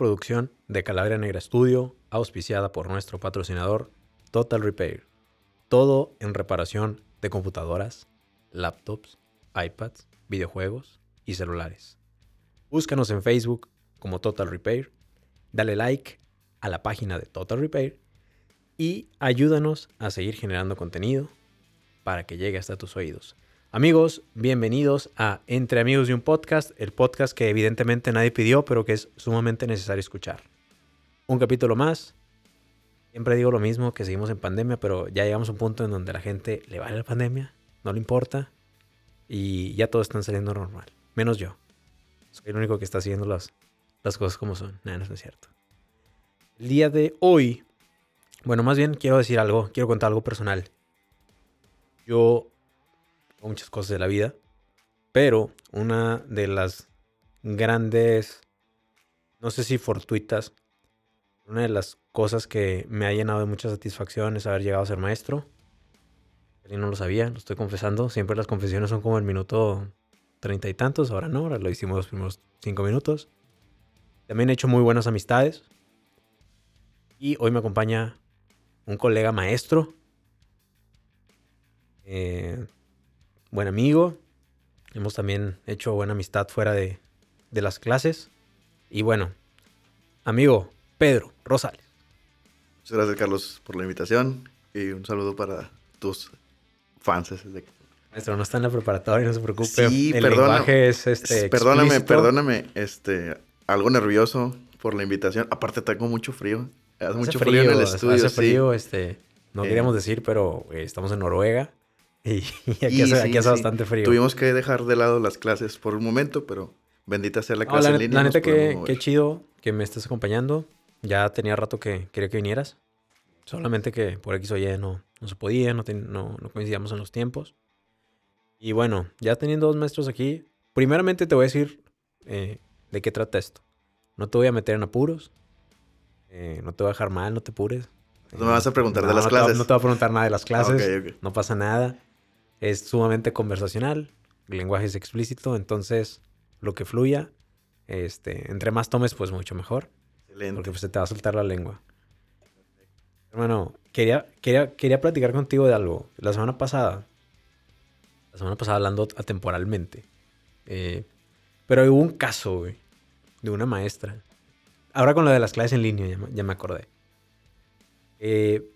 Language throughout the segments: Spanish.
Producción de Calavera Negra Studio, auspiciada por nuestro patrocinador Total Repair. Todo en reparación de computadoras, laptops, iPads, videojuegos y celulares. Búscanos en Facebook como Total Repair, dale like a la página de Total Repair y ayúdanos a seguir generando contenido para que llegue hasta tus oídos. Amigos, bienvenidos a Entre Amigos de un Podcast, el podcast que evidentemente nadie pidió, pero que es sumamente necesario escuchar. Un capítulo más. Siempre digo lo mismo, que seguimos en pandemia, pero ya llegamos a un punto en donde la gente le vale la pandemia, no le importa, y ya todos están saliendo normal, menos yo. Soy el único que está haciendo las, las cosas como son. Nada, no es cierto. El día de hoy, bueno, más bien quiero decir algo, quiero contar algo personal. Yo muchas cosas de la vida, pero una de las grandes, no sé si fortuitas, una de las cosas que me ha llenado de mucha satisfacción es haber llegado a ser maestro. Y no lo sabía, lo estoy confesando. Siempre las confesiones son como el minuto treinta y tantos, ahora no, ahora lo hicimos los primeros cinco minutos. También he hecho muy buenas amistades. Y hoy me acompaña un colega maestro. Eh, buen amigo. Hemos también hecho buena amistad fuera de, las clases. Y bueno, amigo Pedro Rosales. Muchas gracias, Carlos, por la invitación. Y un saludo para tus fans. Maestro, no está en la preparatoria, no se preocupe. Sí, el lenguaje es este. Perdóname, perdóname. Este, algo nervioso por la invitación. Aparte, tengo mucho frío. Hace, mucho frío, en el estudio. Hace frío, este. No queríamos decir, pero eh, estamos en Noruega. Y, aquí, hace, bastante frío. Tuvimos que dejar de lado las clases por un momento, pero bendita sea la clase la, en línea. La neta, que, qué chido que me estés acompañando. Ya tenía rato que quería que vinieras. Solamente que por X o Y no, no se podía, no, no, coincidíamos en los tiempos. Y bueno, ya teniendo dos maestros aquí, primeramente te voy a decir eh, de qué trata esto. No te voy a meter en apuros. Eh, no te voy a dejar mal, no te apures. No me vas a preguntar de las clases. no te voy a preguntar nada de las clases. No pasa nada es sumamente conversacional, el lenguaje es explícito, entonces lo que fluya, este, entre más tomes, pues mucho mejor. Excelente. Porque pues, se te va a soltar la lengua. Hermano, quería, quería, quería platicar contigo de algo. La semana pasada, la semana pasada hablando atemporalmente, eh, pero hubo un caso, güey, de una maestra. Ahora con lo de las clases en línea, ya, me acordé. Eh,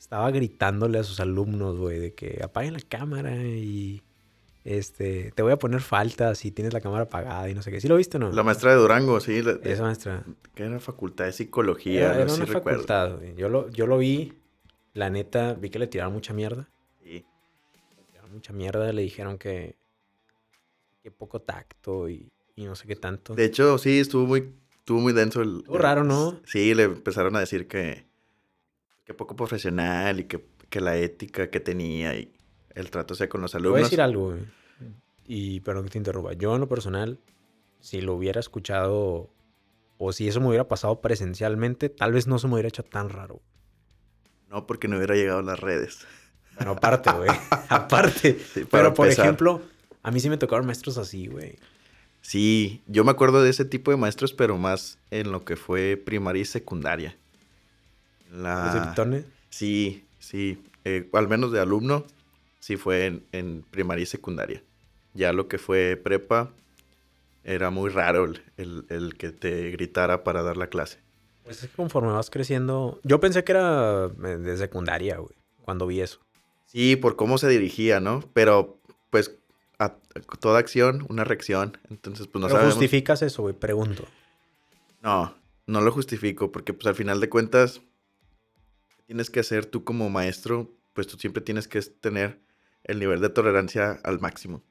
estaba gritándole a sus alumnos, güey, de que apaguen la cámara y este, te voy a poner falta si tienes la cámara apagada y no sé qué. ¿Sí lo viste o no? La maestra de Durango, sí. Esa maestra. Que era facultad de psicología, era, una facultad, güey. Yo lo, yo lo vi, la neta, vi que le tiraron mucha mierda. Sí. Le tiraron mucha mierda, le dijeron que, que poco tacto y, y no sé qué tanto. De hecho, sí, estuvo muy, estuvo muy denso el... Estuvo raro, ¿no? Sí, le empezaron a decir que que poco profesional y que, la ética que tenía y el trato sea con los alumnos. Voy a decir algo, y perdón que te interrumpa. Yo en lo personal, si lo hubiera escuchado o si eso me hubiera pasado presencialmente, tal vez no se me hubiera hecho tan raro. No, porque no hubiera llegado a las redes. Bueno, aparte, güey. aparte. Pero, por ejemplo, a mí sí me tocaron maestros así, güey. Sí, yo me acuerdo de ese tipo de maestros, pero más en lo que fue primaria y secundaria. La... Sí, sí. Eh, al menos de alumno, sí fue en, primaria y secundaria. Ya lo que fue prepa, era muy raro el, que te gritara para dar la clase. Pues es que conforme vas creciendo. Yo pensé que era eh, de secundaria, güey, cuando vi eso. Sí, por cómo se dirigía, ¿no? Pero, pues, a toda acción, una reacción. Entonces, pues no ¿Pero justificas eso, güey? Pregunto. No, no lo justifico, porque, pues, al final de cuentas, tienes que hacer tú como maestro, pues tú siempre tienes que tener el nivel de tolerancia al máximo.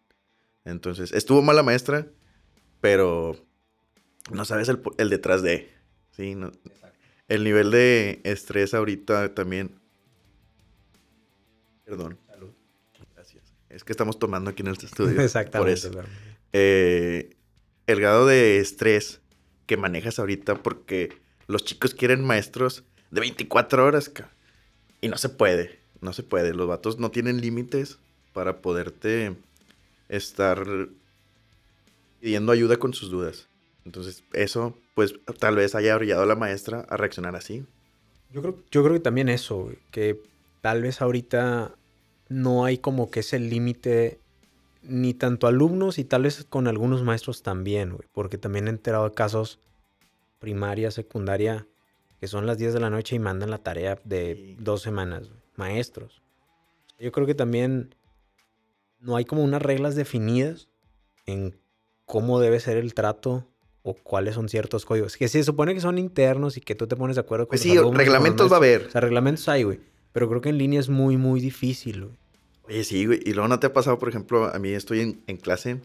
Entonces, estuvo mala maestra, pero no sabes el, detrás de. Sí, el nivel de estrés ahorita también. Perdón. Salud. Gracias. Es que estamos tomando aquí en el estudio. Exactamente. Eh, el grado de estrés que manejas ahorita, porque los chicos quieren maestros de 24 horas, Y no se puede, no se puede. Los vatos no tienen límites para poderte estar pidiendo ayuda con sus dudas. Entonces, eso, pues, tal vez haya orillado a la maestra a reaccionar así. Yo creo, yo creo que también eso, que tal vez ahorita no hay como que ese límite ni tanto alumnos y tal vez con algunos maestros también, porque también he enterado de casos primaria, secundaria, que son las 10 de la noche y mandan la tarea de dos semanas, maestros. Yo creo que también no hay como unas reglas definidas en cómo debe ser el trato o cuáles son ciertos códigos. Que se supone que son internos y que tú te pones de acuerdo con Pues sí, los reglamentos va a haber. O sea, reglamentos hay, güey. Pero creo que en línea es muy, muy difícil, güey. Oye, sí, güey. Y luego no te ha pasado, por ejemplo, a mí estoy en, en clase,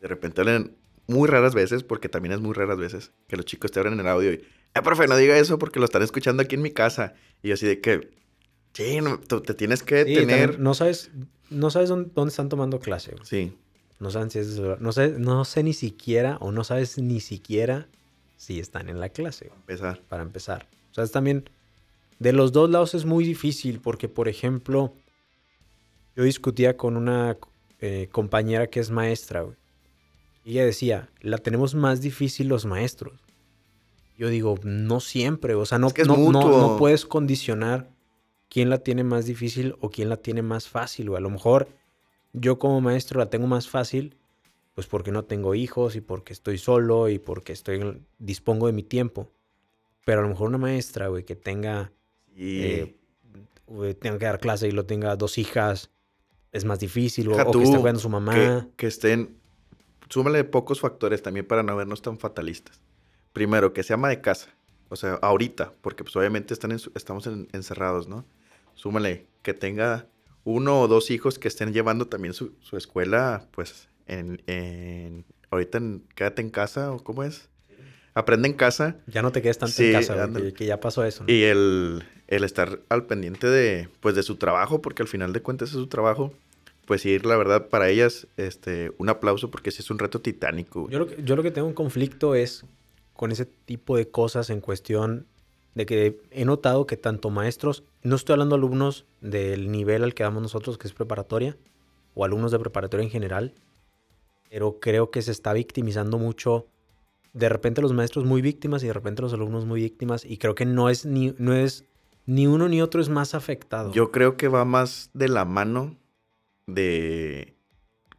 de repente hablan muy raras veces, porque también es muy raras veces, que los chicos te abren el audio y, eh, profe, no diga eso porque lo están escuchando aquí en mi casa. Y yo así de que, sí, no, tú te tienes que Sí, tener... no sabes, no sabes dónde, dónde están tomando clase, güey. Sí, No saben si es. No sé, no sé ni siquiera, o no sabes ni siquiera si están en la clase, güey, empezar. para empezar. O sea, es también. De los dos lados es muy difícil, porque, por ejemplo, yo discutía con una eh, compañera que es maestra, güey. Y ella decía, la tenemos más difícil los maestros. Yo digo, no siempre, o sea, no, Es que es no, no- no puedes condicionar quién la tiene más difícil o quién la tiene más fácil, güey. A lo mejor yo como maestro la tengo más fácil, pues porque no tengo hijos y porque estoy solo y porque estoy dispongo de mi tiempo. Pero a lo mejor una maestra, güey, que tenga, Y eh, güey, tenga que dar clase y lo tenga dos hijas, es más difícil. O, o que esté cuidando a su mamá. que, que estén... Súmale pocos factores también para no vernos tan fatalistas. Primero, que sea ama de casa. O sea, ahorita, porque pues obviamente están en su- estamos en- encerrados, ¿no? Súmale que tenga uno o dos hijos que estén llevando también su, su escuela, pues, en, en- ahorita en quédate en casa, o cómo es. Aprende en casa. Ya no te quedes tanto Sí, en casa, güey, que, ya pasó eso. ¿no? Y el, el estar al pendiente de, pues, de su trabajo, porque al final de cuentas es su trabajo. Pues sí, la verdad, para ellas, este, un aplauso, porque sí es un reto titánico. Yo lo, que, yo lo que tengo un conflicto es con ese tipo de cosas en cuestión de que he notado que tanto maestros, no estoy hablando de alumnos del nivel al que damos nosotros, que es preparatoria, o alumnos de preparatoria en general, pero creo que se está victimizando mucho. De repente los maestros muy víctimas y de repente los alumnos muy víctimas, y creo que no es ni, no es, ni uno ni otro es más afectado. Yo creo que va más de la mano de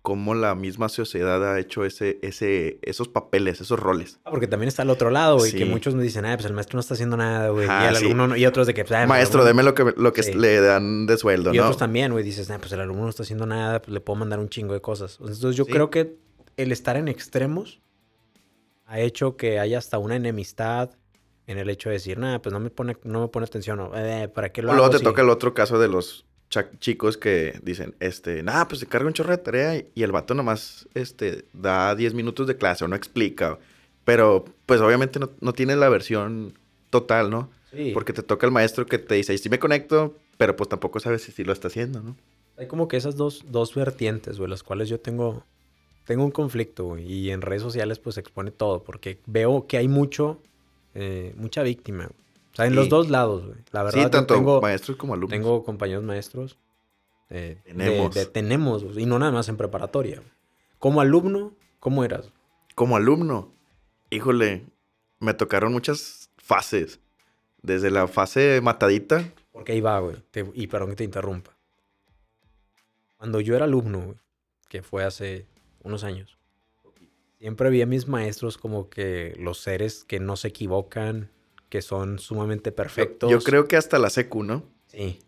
cómo la misma sociedad ha hecho ese, ese, esos papeles, esos roles. Ah, Porque también está al otro lado, güey, que muchos me dicen, ah, pues el maestro no está haciendo nada, güey. Y el sí. alumno no- y otros de que, pues, ah, Maestro, deme lo que, lo que Sí. le dan de sueldo, Y ¿no? otros también, güey, dices, nah, pues el alumno no está haciendo nada, pues le puedo mandar un chingo de cosas. Entonces yo creo que el estar en extremos ha hecho que haya hasta una enemistad en el hecho de decir, nah, pues no me pone, no me pone atención, o, eh, ¿para qué lo O luego hago te si-?" toca el otro caso de los chicos que dicen, este, nada, pues se carga un chorro de tarea y, y el vato nomás, este, da 10 minutos de clase o no explica. Pero, pues obviamente no, no tiene la versión total, ¿no? Sí, Porque te toca el maestro que te dice, "Ahí sí me conecto, pero pues tampoco sabes si sí lo está haciendo, ¿no? hay como que esas dos, dos vertientes, güey, las cuales yo tengo, tengo un conflicto, güey, y en redes sociales pues se expone todo, porque veo que hay mucho, eh, mucha víctima, güey. O sea, en los dos lados, güey. La verdad, sí, tanto tengo... maestros como alumnos. Tengo compañeros maestros. eh, de- Tenemos. de- tenemos, y no nada más en preparatoria. Como alumno, ¿cómo eras? Como alumno, híjole, me tocaron muchas fases. Desde la fase matadita, Porque ahí va, güey. te- y perdón que te interrumpa. Cuando yo era alumno, güey, que fue hace unos años, siempre vi a mis maestros como que los seres que no se equivocan, que son sumamente perfectos. yo creo que hasta la secu, ¿no? Sí.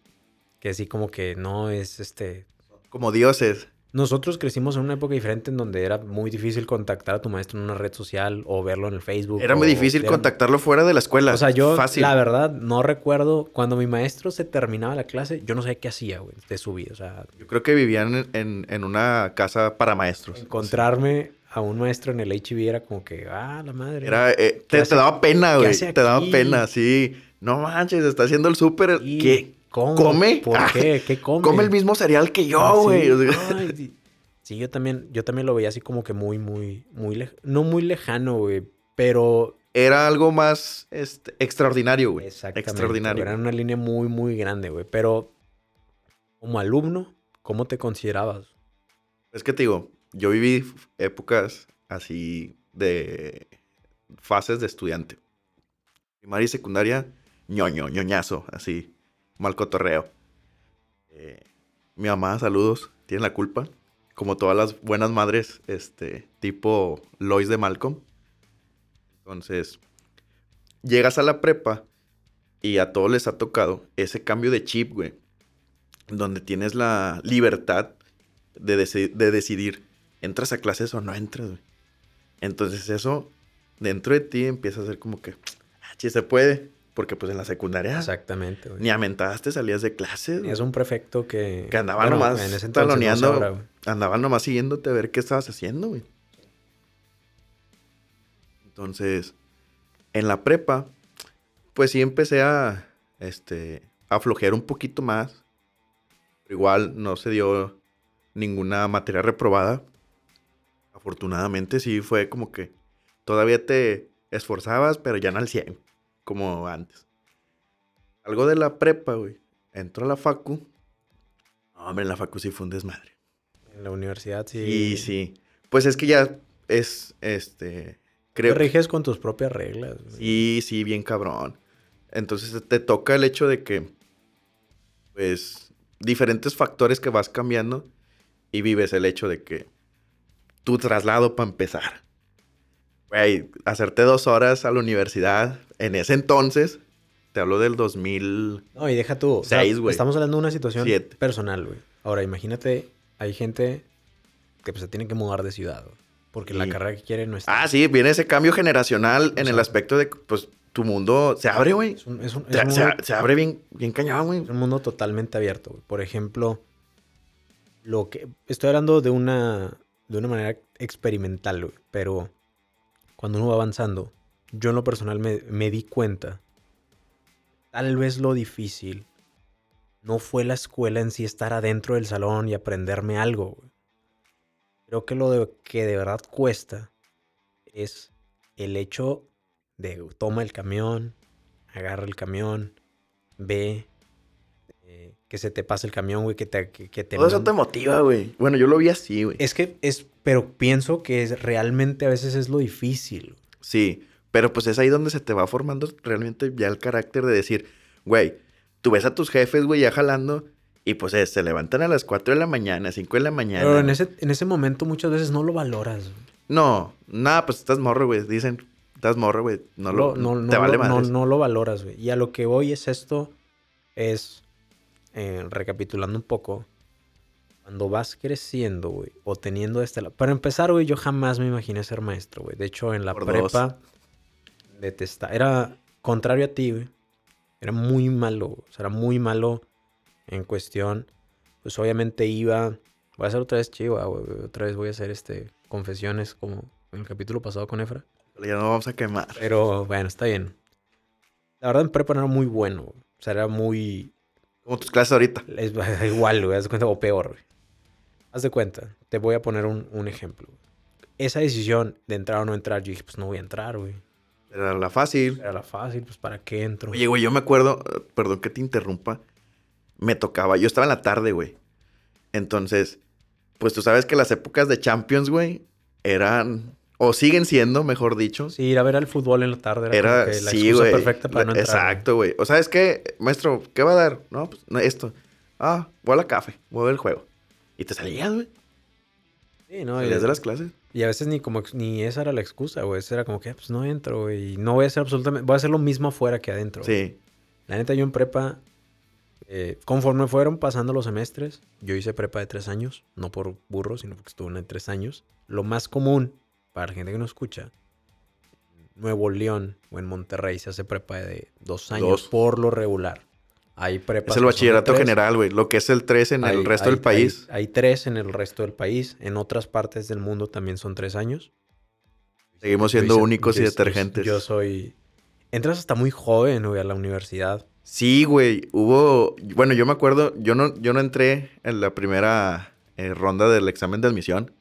Que sí, como que no es este. Como dioses. Nosotros crecimos en una época diferente en donde era muy difícil contactar a tu maestro en una red social o verlo en el Facebook. Era muy difícil era- contactarlo fuera de la escuela. O sea, yo, Fácil. la verdad, no recuerdo cuando mi maestro se terminaba la clase, yo no sabía qué hacía, güey, de su vida. O sea, Yo creo que vivían en, en- en una casa para maestros. encontrarme a un maestro en el HB era como que, ah, la madre. Era, eh, te, hace- te daba pena, güey. Te daba pena, sí. No manches, está haciendo el súper. ¿Y ¿Qué? ¿Cómo? come? ¿Por Ah, qué? ¿Qué come? Come el mismo cereal que Ah, yo, güey. sí. Sí. Sí, yo también, yo también lo veía así como que muy, muy, muy, lej- no muy lejano, güey, pero Era algo más este, extraordinario, güey. Exactamente. Extraordinario. Era una línea muy, muy grande, güey. Pero como alumno, ¿cómo te considerabas? Es que te digo, yo viví épocas así de fases de estudiante. Primaria y secundaria, ñoño, ñoñazo, así, mal cotorreo. Eh, mi mamá, saludos, tiene la culpa. Como todas las buenas madres, este, tipo Lois de Malcolm. Entonces, llegas a la prepa y a todos les ha tocado ese cambio de chip, güey. Donde tienes la libertad de, de decidir, ¿entras a clases o no entras, güey? Entonces eso, dentro de ti empieza a ser como que, ah, sí se puede. Porque pues en la secundaria. Exactamente, güey. Ni a salías de clases. Es un prefecto que. Que andaba nomás en ese taloneando. andaba nomás siguiéndote a ver qué estabas haciendo, güey. Entonces, en la prepa, pues sí empecé a. Este. A flojear un poquito más. Igual no se dio ninguna materia reprobada. Afortunadamente sí fue como que todavía te esforzabas, pero ya no al 100 como antes. Algo de la prepa, güey. Entró a la facu. hombre, en la facu sí fue un desmadre. En la universidad sí. Sí, sí. Pues es que ya es, este, creo. Te riges con tus propias reglas. Sí, sí, bien cabrón. Entonces te toca el hecho de que, pues, diferentes factores que vas cambiando y vives el hecho de que tu traslado para empezar. Güey, hacerte dos horas a la universidad en ese entonces, te hablo del 2000. No, y deja tú. estamos hablando de una situación personal, güey. Ahora, imagínate, hay gente que pues, se tiene que mudar de ciudad, porque la carrera que quiere no está. Ah, sí, viene ese cambio generacional en el aspecto de, pues, tu mundo se abre, güey. se, abre bien, bien cañón, güey. Es un mundo totalmente abierto, güey. Por ejemplo, lo que. Estoy hablando de una. De una manera experimental. Pero cuando uno va avanzando, yo en lo personal me, di cuenta, tal vez lo difícil no fue la escuela en sí estar adentro del salón y aprenderme algo. Creo que lo de, que de verdad cuesta es el hecho de toma el camión, agarra el camión, ve, que se te pase el camión, güey, que te... Que, Todo eso te motiva, güey. Bueno, yo lo vi así, güey. Es que es, pero pienso que es, realmente a veces es lo difícil. Sí, pero pues es ahí donde se te va formando realmente ya el carácter de decir, güey, tú ves a tus jefes, güey, ya jalando y pues se levantan a las 4 de la mañana, 5 de la mañana. Pero en ese, en ese momento muchas veces no lo valoras. No, nada, pues estás morro, güey. Dicen, estás morro, güey. No lo, no, te vale no, no, lo valoras, güey. Y a lo que voy es esto, es, eh, recapitulando un poco, cuando vas creciendo, güey, o teniendo este... Para empezar, güey, yo jamás me imaginé ser maestro, güey. De hecho, en la prepa detestaba. Era contrario a ti, güey. Era muy malo, o sea, era muy malo en cuestión. Pues obviamente iba. Voy a hacer otra vez chiva, güey. Otra vez voy a hacer este confesiones como en el capítulo pasado con Efra. Ya no vamos a quemar. Pero bueno, está bien. La verdad en prepa no era muy bueno. O sea, era muy. Como tus clases ahorita. Es, igual, güey. Haz de cuenta, o peor, güey. Haz de cuenta. Te voy a poner un, un ejemplo. Esa decisión de entrar o no entrar, yo dije, pues no voy a entrar, güey. Era la fácil. Era la fácil, pues ¿para qué entro? Oye, güey, yo me acuerdo, perdón que te interrumpa, me tocaba, yo estaba en la tarde, güey. Entonces, pues tú sabes que las épocas de Champions, güey, eran, o siguen siendo, mejor dicho. Sí, ir a ver al fútbol en la tarde era, la sí, güey. perfecta para no entrar. Exacto, güey. O sabes qué, maestro, ¿qué va a dar? No, pues esto. Ah, voy a la café, voy a ver el juego. Y te salías, güey. Sí, no. Y desde las clases. Y a veces ni como ni esa era la excusa, güey. Esa era como que, ah, pues no entro, güey. Y no voy a hacer absolutamente. Voy a hacer lo mismo afuera que adentro. Sí. La neta, yo en prepa, eh, conforme fueron pasando los semestres, yo hice prepa de tres años. No por burro, sino porque estuve en tres años. Lo más común para la gente que no escucha, Nuevo León o en Monterrey se hace prepa de dos años por lo regular. Hay Es el bachillerato general, güey. Lo que es el 3 en el resto del país. Hay, tres en el resto del país. En otras partes del mundo también son tres años. Seguimos siendo únicos y detergentes. Yo, soy... Entras hasta muy joven, güey, a la universidad. Sí, güey. Hubo... Bueno, yo me acuerdo... Yo no, yo no entré en la primera eh, ronda del examen de admisión.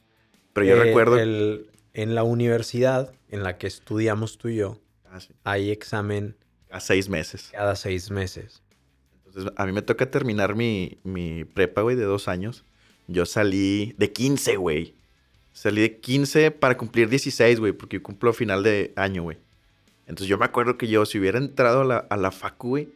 Pero yo eh, recuerdo... en la universidad en la que estudiamos tú y yo, ah, hay examen... A seis meses. Cada seis meses a mí me toca terminar mi, mi prepa, güey, de dos años. Yo salí de 15, güey. Salí de 15 para cumplir 16, güey, porque yo cumplo final de año, güey. Entonces yo me acuerdo que yo, si hubiera entrado a la, a la facu, güey,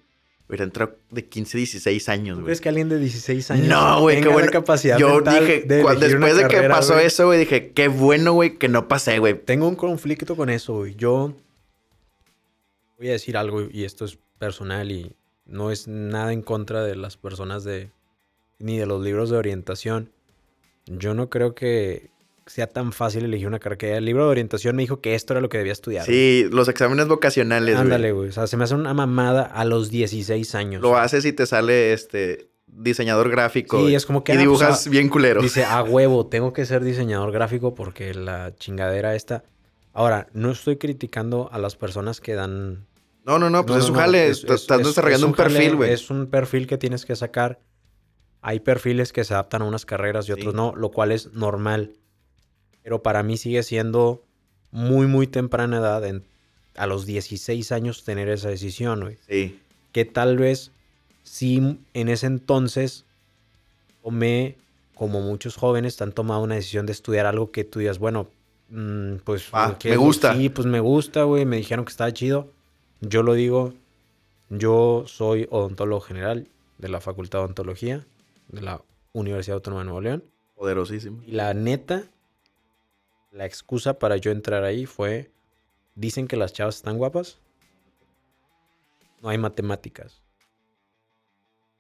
hubiera entrado de 15, 16 años, ¿Tú güey. crees que alguien de 16 años No, güey, qué tenga bueno. la capacidad Yo dije, de cuando- después de que pasó güey? eso, güey, dije, qué bueno, güey, que no pasé, güey. Tengo un conflicto con eso, güey. Yo voy a decir algo y esto es personal y no es nada en contra de las personas de ni de los libros de orientación. Yo no creo que sea tan fácil elegir una carrera. Que el libro de orientación me dijo que esto era lo que debía estudiar. Sí, los exámenes vocacionales. Ándale, güey. O sea, se me hace una mamada a los 16 años. Lo haces y te sale, este, diseñador gráfico. Sí, güey. es como que, Y ah, pues, dibujas ah, bien culero. Dice, a huevo, tengo que ser diseñador gráfico porque la chingadera esta. Ahora, no estoy criticando a las personas que dan. No, no, no, pues No, es un no, jale. es- estás es- estás es- desarrollando es un perfil, jale, güey. Es un perfil que tienes que sacar. Hay perfiles que se adaptan a unas carreras y otros Sí. no, lo cual es normal. Pero para mí sigue siendo muy, muy temprana edad, en- a los 16 años, tener esa decisión, güey Sí. que tal vez sí en ese entonces tomé, como muchos jóvenes han tomado una decisión de estudiar algo que tú digas, bueno, mm, pues... Ah, ¿qué me gusta. Sí, pues me gusta, güey, me dijeron que estaba chido. Yo lo digo, yo soy odontólogo general de la Facultad de Odontología de la Universidad Autónoma de Nuevo León. Poderosísimo. Y la neta, la excusa para yo entrar ahí fue, dicen que las chavas están guapas, no hay matemáticas.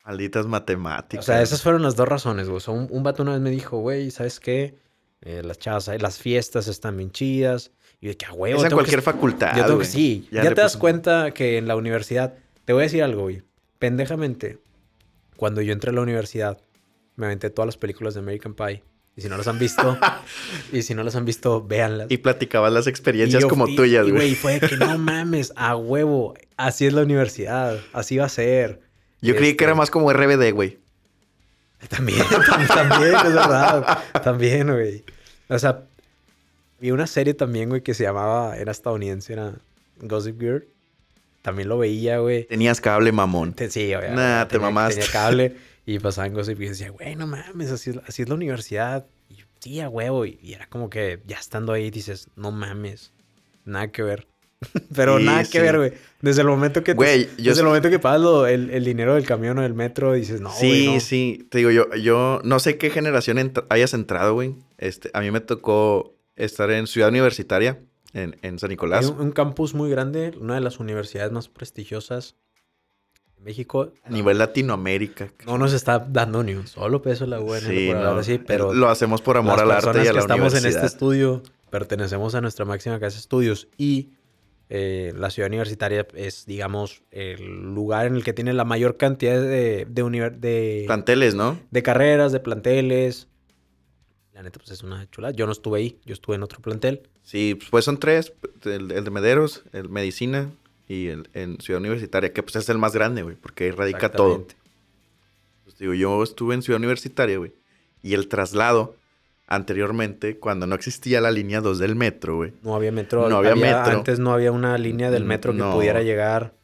Malditas matemáticas. O sea, esas fueron las dos razones, güey. O sea, un, un vato una vez me dijo, güey, ¿sabes qué? Eh, las chavas, las fiestas están bien chidas. Y de que, a huevo, Es en tengo que cualquier facultad, Yo tengo que, sí. Ya Ya, te das cuenta que en la universidad... Te voy a decir algo, güey. Pendejamente, cuando yo entré a la universidad, me aventé todas las películas de American Pie. Y si no las han visto, y si no las han visto, véanlas. Y platicabas las Y experiencias yo- como y- tuyas, y, güey. fue que no mames, a huevo. Así es la universidad. Así va a ser. Yo creí que Este, era más como RBD, güey. También, tam- también, es verdad. También, güey. O sea, vi una serie también, güey, que se llamaba, era estadounidense, era Gossip Girl. También lo veía, güey. Tenías cable, mamón. Sí, güey. Nah, te mamaste. Tenía cable y pasaba en Gossip Girl y decía, güey, no mames, así es, así es la universidad. Y sí, a huevo. Y, y era como que ya estando ahí dices, no mames, nada que ver. Pero Sí, nada sí. que ver, güey. Desde el momento que te- Güey, yo desde el momento que pagas lo- el, el dinero del camión o del metro, dices, no, sí, güey, no. sí. Te digo, yo, yo no sé qué generación ent- hayas entrado, güey. Este, a mí me tocó estar en Ciudad Universitaria, en, en San Nicolás. un, un campus muy grande, una de las universidades más prestigiosas México. A nivel Latinoamérica. No nos está dando ni un solo peso la UNL Sí, por así, pero Lo hacemos por amor al arte y a que la estamos en este estudio pertenecemos a nuestra máxima casa de estudios y eh, la ciudad universitaria es, digamos, el lugar en el que tiene la mayor cantidad de, de, de, Planteles, ¿no? de carreras, de planteles. La neta, pues es una chulada. Yo no estuve ahí, yo estuve en otro plantel. Sí, pues son tres. El, el de Mederos, el Medicina y el en Ciudad Universitaria, que pues es el más grande, güey, porque ahí radica todo. Pues digo, yo estuve en Ciudad Universitaria, güey. Y el traslado, anteriormente, cuando no existía la línea 2 del metro, güey. No había metro. No había metro. Antes no había una línea del metro que pudiera llegar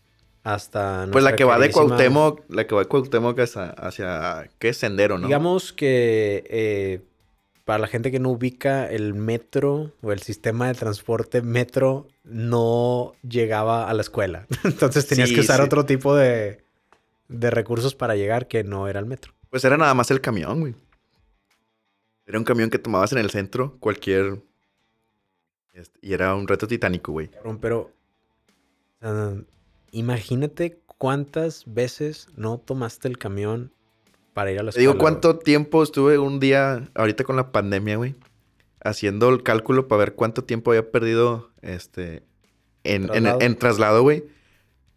hasta. Pues la que va de Cuauhtémoc, la que va de Cuauhtémoc hacia, hacia ¿qué? Sendero, ¿no? Digamos que eh, para la gente que no ubica el metro o el sistema de transporte metro no llegaba a la escuela. Entonces tenías Sí, que usar sí. otro tipo de, de recursos para llegar que no era el metro. Pues era nada más el camión, güey. Era un camión que tomabas en el centro, cualquier... este, Y era un reto titánico, güey. Pero imagínate cuántas veces no tomaste el camión para ir a la Te escuela. digo, ¿cuánto tiempo estuve un día, ahorita con la pandemia, güey? Haciendo el cálculo para ver cuánto tiempo había perdido, este... En, en- Traslado. en traslado, güey.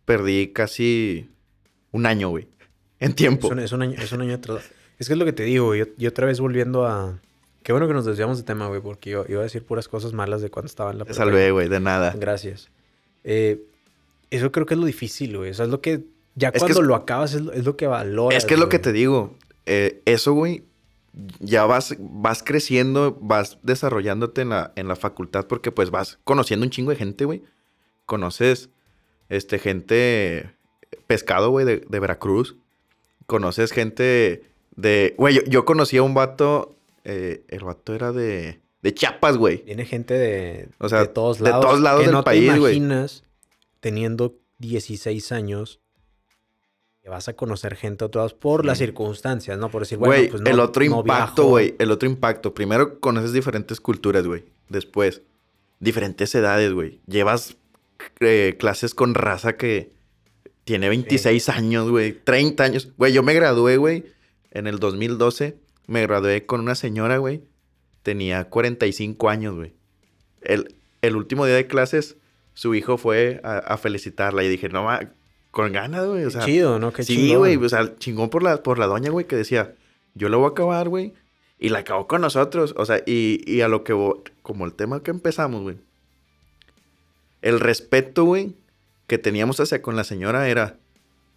Perdí casi un año, güey. En tiempo. Es un, es un año, es un año de traslado. Es que es lo que te digo, güey. Yo, yo otra vez volviendo a... Qué bueno que nos desviamos de tema, güey, porque yo iba a decir puras cosas malas de cuando estaba en la Te salvé, güey, de nada. Gracias. Eh, eso creo que es lo difícil, güey. O sea, es lo que... Ya Es cuando es- lo acabas es lo, es lo que valoras, Es que es lo que te digo. eh, eso, güey, ya vas, vas creciendo, vas desarrollándote en la, en la facultad porque pues vas conociendo un chingo de gente, güey. Conoces, este, gente pescado, güey, de, de Veracruz. Conoces gente de... Güey, yo, yo conocí a un vato, eh, el vato era de, De Chiapas, güey. Viene gente de, O sea, de todos de lados. todos lados que del no país, güey. imaginas teniendo 16 años vas a conocer gente otros lados por las circunstancias, ¿no? Por decir, bueno, Güey, pues no, el otro no impacto, güey. El otro impacto. Primero conoces diferentes culturas, güey. Después, diferentes edades, güey. Llevas eh, clases con raza que tiene 26 años, güey. 30 años. Güey, yo me gradué, güey, en el 2012. Me gradué con una señora, güey. Tenía 45 años, güey. El, el último día de clases, su hijo fue a, a felicitarla. Y dije, no, ma, con ganas, güey. O sea, chido, ¿no? Qué sí, chingón. güey, o sea, chingón por la, por la doña, güey, que decía, yo lo voy a acabar, güey. Y la acabó con nosotros. O sea, y, y a lo que, como el tema que empezamos, güey. El respeto, güey, que teníamos hacia con la señora era,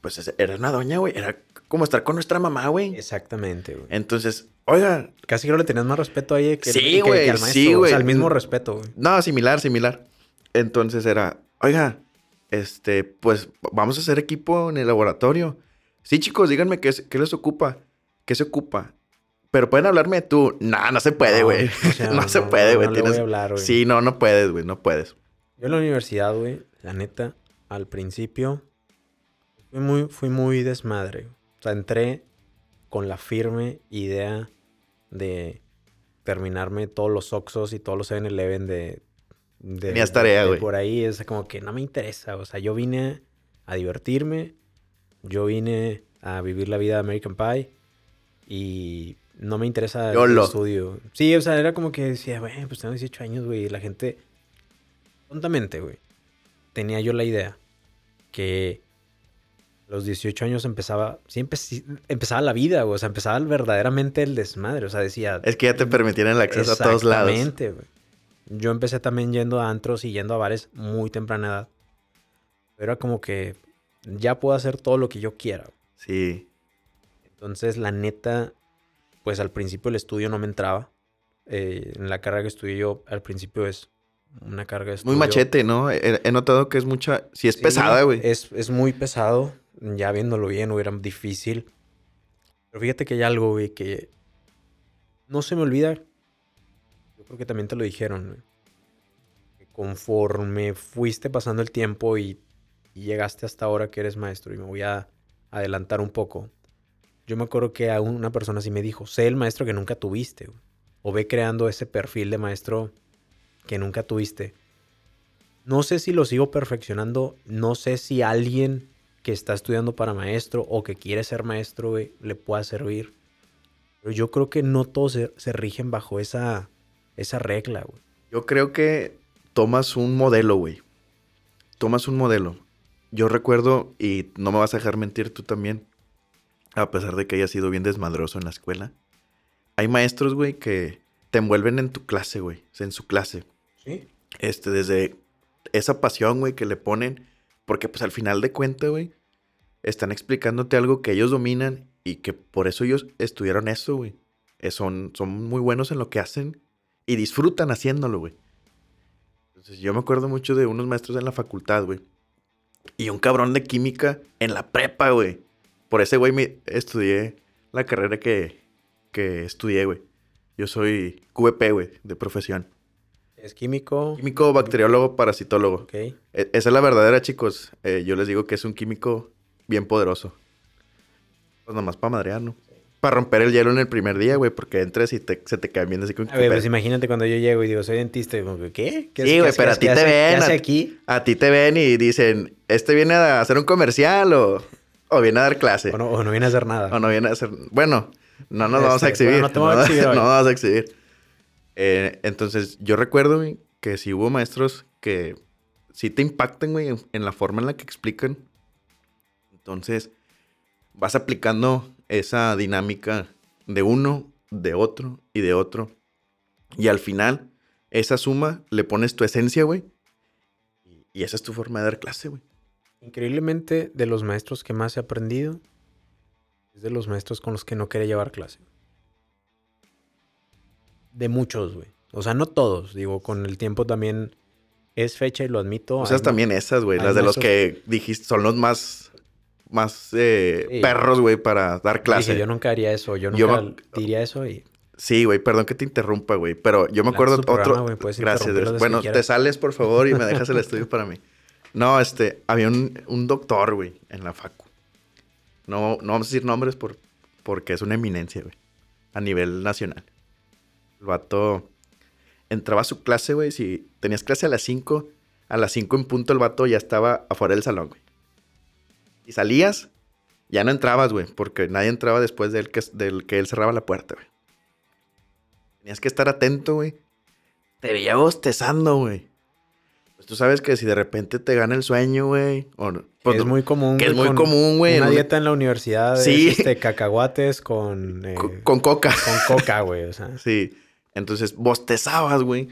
pues, es- era una doña, güey. Era como estar con nuestra mamá, güey. Exactamente, güey. Entonces, oiga, Casi creo que le tenías más respeto a ella que, Sí, que- que güey, al maestro. sí, O güey. sea, el mismo respeto, güey. No, similar, similar. Entonces era, oiga, este, pues vamos a hacer equipo en el laboratorio. Sí, chicos, díganme qué, qué les ocupa. ¿Qué se ocupa? Pero pueden hablarme de tú. No, no se puede, No, güey. o sea, No, se puede, güey. No, Tienes- hablar, güey. Sí, no, no puedes, güey. No puedes. Yo en la universidad, güey, la neta, al principio fui muy, fui muy desmadre. O sea, entré con la firme idea de terminarme todos los Oxos y todos los 7-Eleven de, de... Tarea, güey. Por ahí es como que no me interesa. O sea, yo vine a divertirme, yo vine a vivir la vida de American Pie y no me interesa el estudio. Sí, o sea, era como que decía, güey, pues tengo 18 años, güey, y la gente tontamente, güey, tenía yo la idea que a los 18 años empezaba, sí, empe- empezaba la vida, güey, o sea, empezaba verdaderamente el desmadre, o sea, decía... Es que ya te permitieron el acceso a todos lados. Exactamente, güey. Yo empecé también yendo a antros y yendo a bares muy temprana edad. Era como que ya puedo hacer todo lo que yo quiera. Sí. Entonces, la neta, pues al principio el estudio no me entraba. Eh, en la carrera que estudié yo, al principio es una carga de estudio. Muy machete, ¿no? He, he notado que es mucha... Sí, es Sí, pesada, güey. Es, es muy pesado. Ya viéndolo bien, hubiera difícil. Pero fíjate que hay algo, güey, que no se me olvida. Yo creo que también te lo dijeron, conforme fuiste pasando el tiempo y, llegaste hasta ahora que eres maestro, y me voy a adelantar un poco. Yo me acuerdo que a una persona así me dijo, sé el maestro que nunca tuviste. O ve creando ese perfil de maestro que nunca tuviste. No sé si lo sigo perfeccionando. No sé si alguien que está estudiando para maestro o que quiere ser maestro, le pueda servir. Pero yo creo que no todos se rigen bajo esa, esa regla, güey. Yo creo que tomas un modelo, güey. Tomas un modelo. Yo recuerdo, y no me vas a dejar mentir tú también, a pesar de que hayas sido bien desmadroso en la escuela. Hay maestros, güey, que te envuelven en tu clase, güey. En su clase. Sí. Este, desde esa pasión, güey, que le ponen. Porque, pues, al final de cuentas, güey, están explicándote algo que ellos dominan y que por eso ellos estudiaron eso, güey. Eh, Son, son muy buenos en lo que hacen y disfrutan haciéndolo, güey. Entonces, yo me acuerdo mucho de unos maestros en la facultad, güey. Y un cabrón de química en la prepa, güey. Por ese güey me estudié la carrera que, que estudié, güey. Yo soy QVP, güey, de profesión. Es químico. Químico, bacteriólogo, parasitólogo. Ok. E- Esa es la verdadera, chicos. Eh, yo les digo que es un químico bien poderoso. Pues nomás para madrear, ¿no? Para romper el hielo en el primer día, güey, porque entres y te- se te caen bien así con A ver, pues imagínate cuando yo llego y digo, soy dentista. Y como ¿qué? ¿Qué Sí, güey, pero a ti te ven, hace a- aquí? A ti te ven y dicen, ¿este viene a hacer un comercial o, o viene a dar clase? O no, o no viene a hacer nada. O no viene a hacer... Bueno, no nos vamos a Este, exhibir. bueno, no te vamos a exhibir hoy. no vamos a exhibir. Eh, entonces, yo recuerdo, güey, que si hubo maestros que sí te impactan, güey, en, en la forma en la que explican. Entonces, vas aplicando esa dinámica de uno, de otro y de otro. Y al final, esa suma le pones tu esencia, güey. Y, esa es tu forma de dar clase, güey. Increíblemente, de los maestros que más he aprendido, es de los maestros con los que no quería llevar clase. De muchos, güey. O sea, no todos. Digo, con el tiempo también es fecha y lo admito. O sea, también esas, güey. Las de los que dijiste son los más, más eh, Sí. perros, güey, para dar Dije, clase. yo nunca haría eso. Yo nunca Yo diría eso y... Sí, güey, perdón que te interrumpa, güey. Pero yo me acuerdo programa, otro. puedes Gracias. Bueno, te sales, por favor, y me dejas el estudio para mí. No, este, había un, un doctor, güey, en la facu. No, no vamos a decir nombres por, porque es una eminencia, güey. A nivel nacional. El vato entraba a su clase, güey. Si tenías clase a las 5, a las 5 en punto el vato ya estaba afuera del salón, güey. Y salías, ya no entrabas, güey, porque nadie entraba después del que, del que él cerraba la puerta, güey. Tenías que estar atento, güey. Te veía bostezando, güey. Pues tú sabes que si de repente te gana el sueño, güey. O no, pues es muy común. que es muy con común, güey. Una en- dieta en la universidad Sí. es este, cacahuates con, eh, co- con coca. con coca, güey. O sea, Sí. Entonces, bostezabas, güey.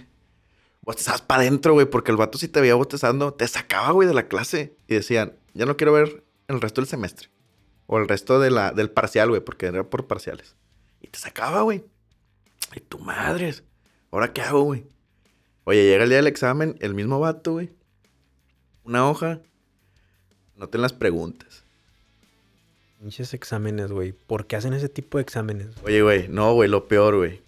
Bostezabas para adentro, güey, porque el vato si te veía bostezando, te sacaba, güey, de la clase. Y decían, ya no quiero ver el resto del semestre. O el resto de la, del parcial, güey, porque era por parciales. Y te sacaba, güey. Y tu madres. ¿Ahora qué hago, güey? Oye, llega el día del examen, el mismo vato, güey. Una hoja. Noten las preguntas. pinches exámenes, güey. ¿Por qué hacen ese tipo de exámenes? Oye, güey, no, güey, lo peor, güey.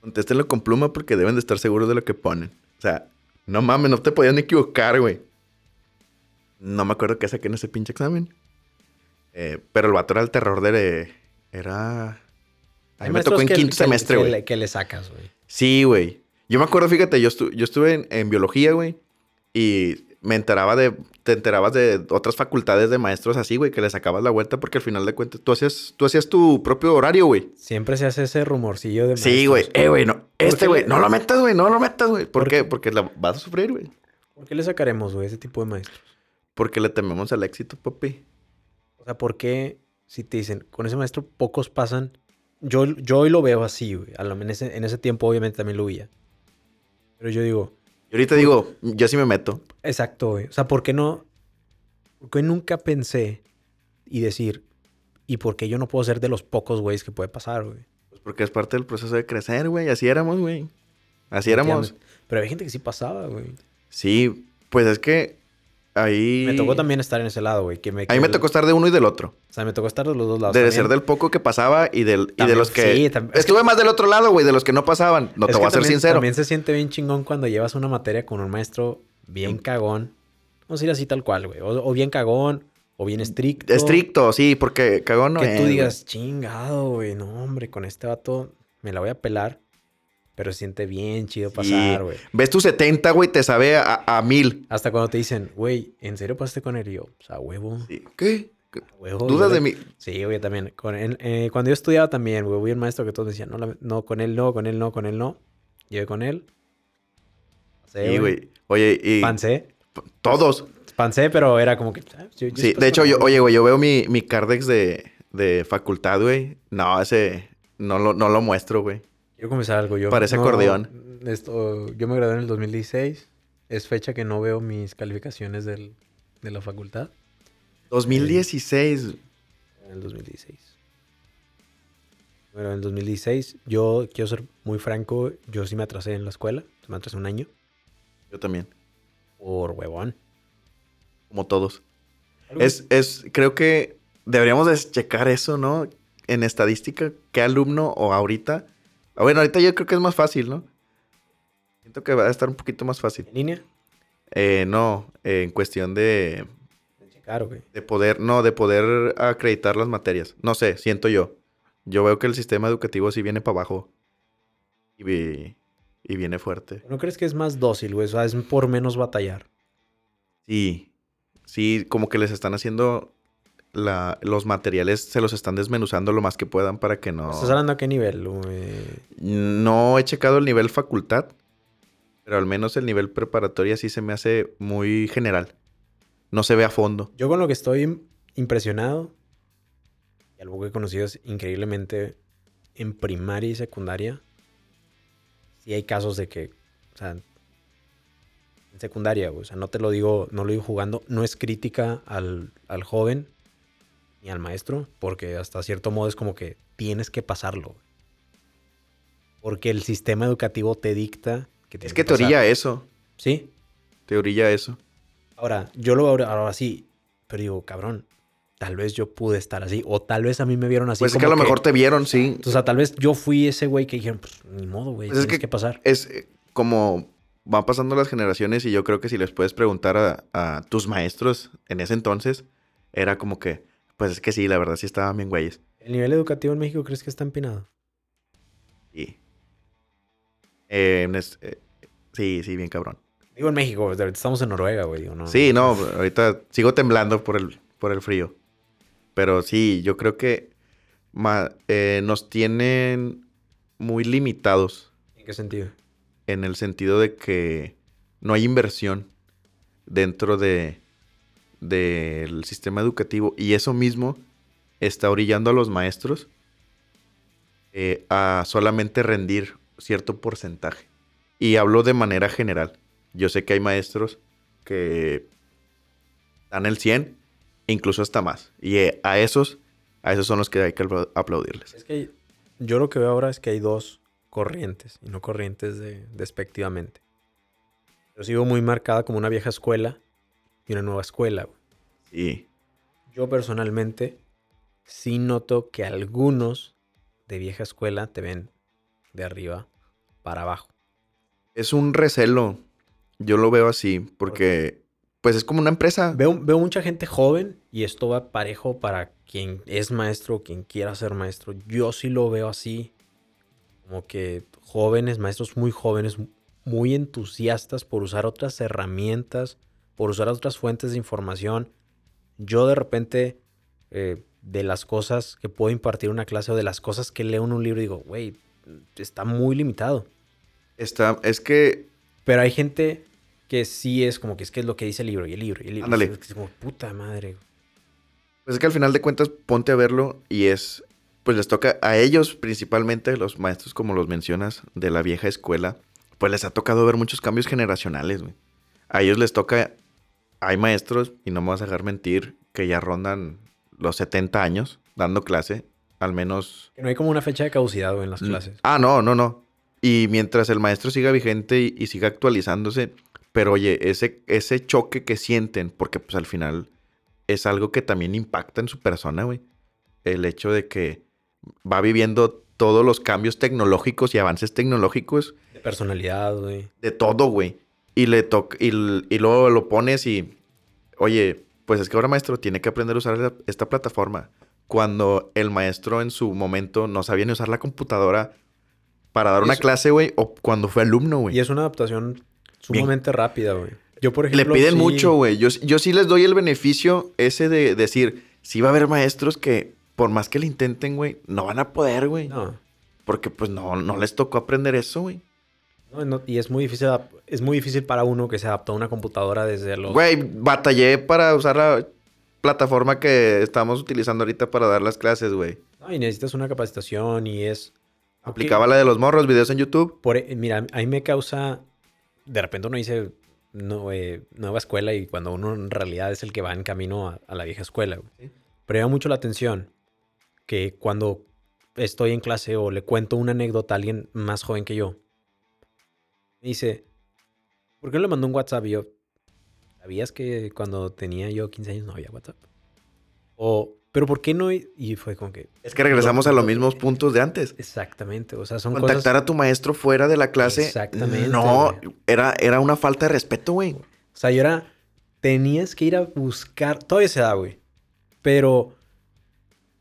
Contéstenlo con pluma porque deben de estar seguros de lo que ponen. O sea, no mames, no te podían equivocar, güey. No me acuerdo qué saqué en ese pinche examen. Eh, pero el vato era el terror de... Era... A mí me tocó en maestros que- quinto que- semestre, güey. Que le sacas, güey. Sí, güey. Yo me acuerdo, fíjate, yo, estu- yo estuve en, en biología, güey. Y me enteraba de... Te enterabas de otras facultades de maestros así, güey, que le sacabas la vuelta porque al final de cuentas tú hacías, tú hacías tu propio horario, güey. Siempre se hace ese rumorcillo de Sí, güey. maestros. Eh, güey, no. Este, güey, no lo metas, güey. No lo metas, güey. ¿Por, ¿Por qué? Porque la vas a sufrir, güey. ¿Por qué le sacaremos, güey, ese tipo de maestros? Porque le tememos al éxito, papi. O sea, ¿por qué si te dicen, con ese maestro pocos pasan? Yo, yo hoy lo veo así, güey. A lo- En ese, en ese tiempo obviamente también lo veía. Pero yo digo, Y ahorita digo, yo sí me meto. exacto, güey. O sea, ¿por qué no? ¿Por qué nunca pensé y decir, ¿y por qué yo no puedo ser de los pocos güeyes que puede pasar, güey? Pues porque es parte del proceso de crecer, güey. Así éramos, güey. Así éramos. Pero hay gente que sí pasaba, güey. Sí, pues es que ahí... Me tocó también estar en ese lado, güey. Que me, Ahí me tocó estar de uno y del otro. O sea, me tocó estar de los dos lados. De también. ser del poco que pasaba y, del, y de los que... sí, Estuve más del otro lado, güey, de los que no pasaban. No Es te voy a ser también- sincero. También se siente bien chingón cuando llevas una materia con un maestro bien cagón. Vamos a ir así tal cual, güey. O, o bien cagón, o bien estricto. Estricto, sí, porque cagón no que es, tú digas, chingado, güey. No, hombre, con este vato me la voy a pelar. Pero se siente bien chido pasar, güey. Ves tu 70, güey, te sabe a, a mil. Hasta cuando te dicen, güey, ¿en serio pasaste con él? Y yo, o sea, huevo. Sí. ¿Qué? a huevo. ¿Dudas yo de mí? Sí, güey, también. Con él- eh, cuando yo estudiaba también, güey, hubo un maestro que todos decían, no, la- no, con él no, con él no, con él no. Llegué con él. Pasé, Sí, güey. Oye, y Pancé. todos. Pancé, pero era como que... ah, yo- yo Sí, de hecho, yo, oye, güey, yo veo mi, mi Cardex de, de facultad, güey. No, ese no lo, no lo muestro, güey. Quiero confesar algo. Yo Parece acordeón. Esto, yo me gradué en el 2016. Es fecha que no veo mis calificaciones del- de la facultad. 2016. En el 2016. Bueno, en el 2016, yo quiero ser muy franco, yo sí me atrasé en la escuela. Me atrasé un año. Yo también. Por huevón. Como todos. Es, es, creo que deberíamos de checar eso, ¿no? En estadística, ¿qué alumno o ahorita? Ah, Bueno, ahorita yo creo que es más fácil, ¿no? Siento que va a estar un poquito más fácil. ¿En línea? Eh, no, eh, en cuestión de, De checar, güey. de poder, no, de poder acreditar las materias. No sé, siento yo. Yo veo que el sistema educativo sí viene para abajo. Y, y viene fuerte. ¿No crees que es más dócil, güey? O sea, es por menos batallar. Sí, sí, como que les están haciendo la, los materiales, se los están desmenuzando lo más que puedan para que no... ¿Estás hablando a qué nivel? No he checado el nivel facultad, pero al menos el nivel preparatoria sí se me hace muy general. No se ve a fondo. Yo con lo que estoy impresionado, y algo que he conocido es increíblemente en primaria y secundaria, sí hay casos de que, o sea, en secundaria, o sea, no te lo digo, no lo digo jugando, no es crítica al, al joven ni al maestro, porque hasta cierto modo es como que tienes que pasarlo. Porque el sistema educativo te dicta que tienes Es que te orilla eso, Sí, te orilla eso. Ahora, yo lo ahora, ahora sí, pero digo, cabrón, tal vez yo pude estar así. O tal vez a mí me vieron así. Pues es que a lo mejor te vieron, sí. O sea, tal vez yo fui ese güey que dijeron, pues ni modo, güey. Pues es tienes que- que pasar. Es eh, como van pasando las generaciones y yo creo que si les puedes preguntar a, a tus maestros en ese entonces, era como que, pues es que sí, la verdad sí estaban bien güeyes. ¿El nivel educativo en México crees que está empinado? Sí. Eh, es- eh, sí, sí, bien cabrón. Digo en México, ahorita estamos en Noruega, güey. no- Sí, no, ahorita sigo temblando por el, por el frío. Pero sí, yo creo que ma- eh, nos tienen muy limitados ¿En qué sentido? en el sentido de que no hay inversión dentro de del sistema educativo y eso mismo está orillando a los maestros eh, a solamente rendir cierto porcentaje. Y hablo de manera general. Yo sé que hay maestros que dan el 100, incluso hasta más. Y eh, a esos, a esos son los que hay que apla- aplaudirles. Es que yo lo que veo ahora es que hay dos corrientes, y no corrientes de, despectivamente. Yo sigo muy marcada como una vieja escuela y una nueva escuela. Sí. Yo personalmente sí noto que algunos de vieja escuela te ven de arriba para abajo. Es un recelo. Yo lo veo así, porque pues es como una empresa. Veo, veo mucha gente joven y esto va parejo para quien es maestro o quien quiera ser maestro. Yo sí lo veo así, como que jóvenes, maestros muy jóvenes, muy entusiastas por usar otras herramientas, por usar otras fuentes de información. Yo de repente, eh, de las cosas que puedo impartir en una clase o de las cosas que leo en un libro, digo, güey, está muy limitado. Está, es que Pero hay gente que sí es como que es que es lo que dice el libro y el libro y el libro. Ándale. Es como puta madre. Pues es que al final de cuentas, ponte a verlo y es, pues les toca a ellos principalmente, los maestros como los mencionas, de la vieja escuela, pues les ha tocado ver muchos cambios generacionales, güey. A ellos les toca, hay maestros, y no me vas a dejar mentir, que ya rondan los 70 años dando clase, al menos... Que no hay como una fecha de caducidad en las Mm, clases. Ah, no, no, no. Y mientras el maestro siga vigente y, y siga actualizándose, pero oye, ese, ese choque que sienten, porque pues al final es algo que también impacta en su persona, güey. El hecho de que va viviendo todos los cambios tecnológicos y avances tecnológicos De personalidad, güey. de todo, güey. Y le toca, y, y luego lo pones y, oye, pues es que ahora maestro tiene que aprender a usar esta plataforma. Cuando el maestro en su momento no sabía ni usar la computadora para dar una clase, güey, o cuando fue alumno, güey. Y es una adaptación sumamente rápida, güey. Yo, por Le ejemplo. piden sí- mucho, güey. Yo, yo sí les doy el beneficio ese de decir, sí va a haber maestros que, por más que le intenten, güey, no van a poder, güey. No, Porque pues no, no les tocó aprender eso, güey. No, y es muy difícil, es muy difícil para uno que se adaptó a una computadora desde los. Güey, batallé para usar la plataforma que estamos utilizando ahorita para dar las clases, güey. No, y necesitas una capacitación y es. Aplicaba la de los morros, videos en YouTube. Por, e- mira, a mí me causa. De repente uno dice no, eh, nueva escuela y cuando uno en realidad es el que va en camino a, a la vieja escuela. güey. Pero llama mucho la atención que cuando estoy en clase o le cuento una anécdota a alguien más joven que yo, me dice, ¿por qué no le mandó un WhatsApp? Y yo, ¿sabías que cuando tenía yo 15 años no había WhatsApp? O, ¿pero por qué no? Y fue como que... Es que regresamos a los mismos puntos de antes. Exactamente, o sea, son Contactar cosas... a tu maestro fuera de la clase. Exactamente, No, güey. era, era una falta de respeto, güey. O sea, yo era. Tenías que ir a buscar. Todavía se da, güey. Pero.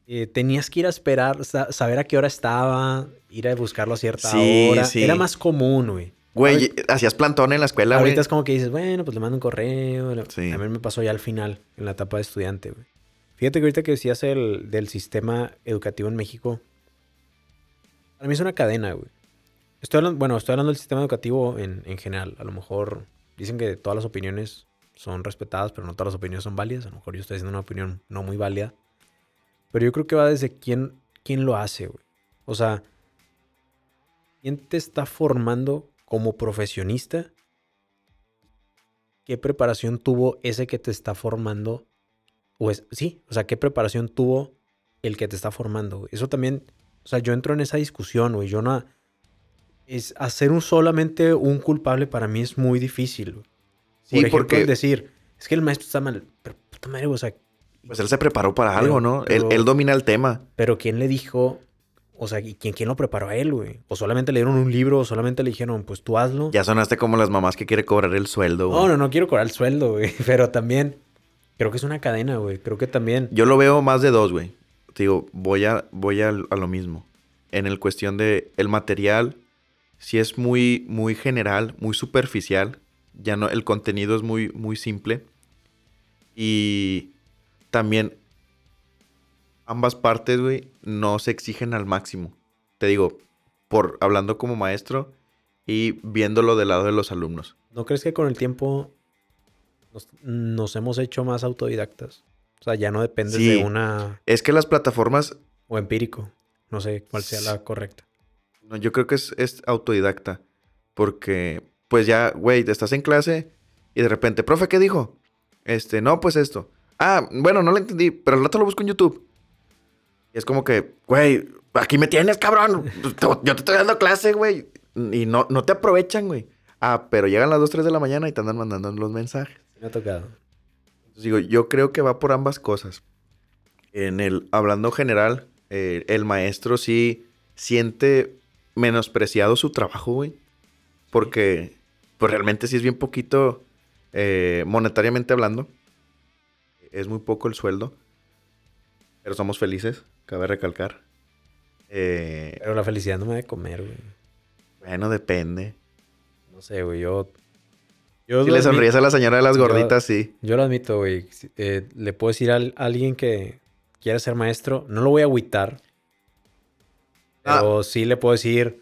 eh, tenías que ir a esperar, sa- saber a qué hora estaba, ir a buscarlo a cierta Sí, hora. sí. Era más común, güey. Güey, hacías plantón en la escuela, güey. Ahorita es como que dices, bueno, pues le mando un correo. Sí. A mí me pasó ya al final, en la etapa de estudiante, güey. Fíjate que ahorita que decías el, del sistema educativo en México, para mí es una cadena, güey. Estoy hablando, bueno, estoy hablando del sistema educativo en, en general. A lo mejor dicen que todas las opiniones son respetadas, pero no todas las opiniones son válidas. A lo mejor yo estoy haciendo una opinión no muy válida. Pero yo creo que va desde quién, quién lo hace, güey. O sea, ¿quién te está formando como profesionista? ¿Qué preparación tuvo ese que te está formando? O es, sí, o sea, ¿qué preparación tuvo el que te está formando? güey? Eso también, o sea, yo entro en esa discusión, güey. Yo no... Es hacer un solamente un culpable para mí es muy difícil. güey. Sí, Por ejemplo, porque- decir, es que el maestro está mal. Pero puta madre, o sea, Pues él se preparó para algo, ¿no? pero- él, él domina el tema. Pero ¿quién le dijo? O sea, ¿y ¿quién, quién lo preparó a él, güey? O solamente le dieron un libro, o solamente le dijeron, pues tú hazlo. Ya sonaste como las mamás que quiere cobrar el sueldo, güey. No, no, no quiero cobrar el sueldo, güey. Pero también creo que es una cadena, güey. Creo que también. Yo lo veo más de dos, güey. Te Digo, voy a, voy a, a lo mismo. En el cuestión de el material, si es muy, muy general, muy superficial. Ya no, el contenido es muy, muy simple. Y también ambas partes, güey, no se exigen al máximo. Te digo, por hablando como maestro y viéndolo del lado de los alumnos. ¿No crees que con el tiempo nos, nos hemos hecho más autodidactas? O sea, ya no dependes Sí. de una. Es que las plataformas O empírico. No sé cuál sea la correcta. No, yo creo que es, es autodidacta. Porque, pues ya, güey, estás en clase y de repente, profe, ¿qué dijo? Este, no, pues esto. Ah, bueno, no lo entendí, pero al rato lo busco en YouTube. Y es como que, güey, aquí me tienes, cabrón. Te- Yo te estoy dando clase, güey. Y no, no te aprovechan, güey. Ah, pero llegan las 2, 3 de la mañana y te andan mandando los mensajes. Me ha tocado. Entonces, digo, yo creo que va por ambas cosas. En el, hablando general, eh, el maestro sí siente menospreciado su trabajo, güey. Porque, pues realmente sí es bien poquito, eh, monetariamente hablando. Es muy poco el sueldo. Pero somos felices, cabe recalcar. Eh, Pero la felicidad no me debe comer, güey. bueno, depende. No sé, güey. Yo. Yo Si le sonríes a la señora de las yo- gorditas, sí. Yo lo admito, güey. Eh, le puedo decir a al- a alguien que quiera ser maestro, no lo voy a agüitar. Ah. Pero sí le puedo decir,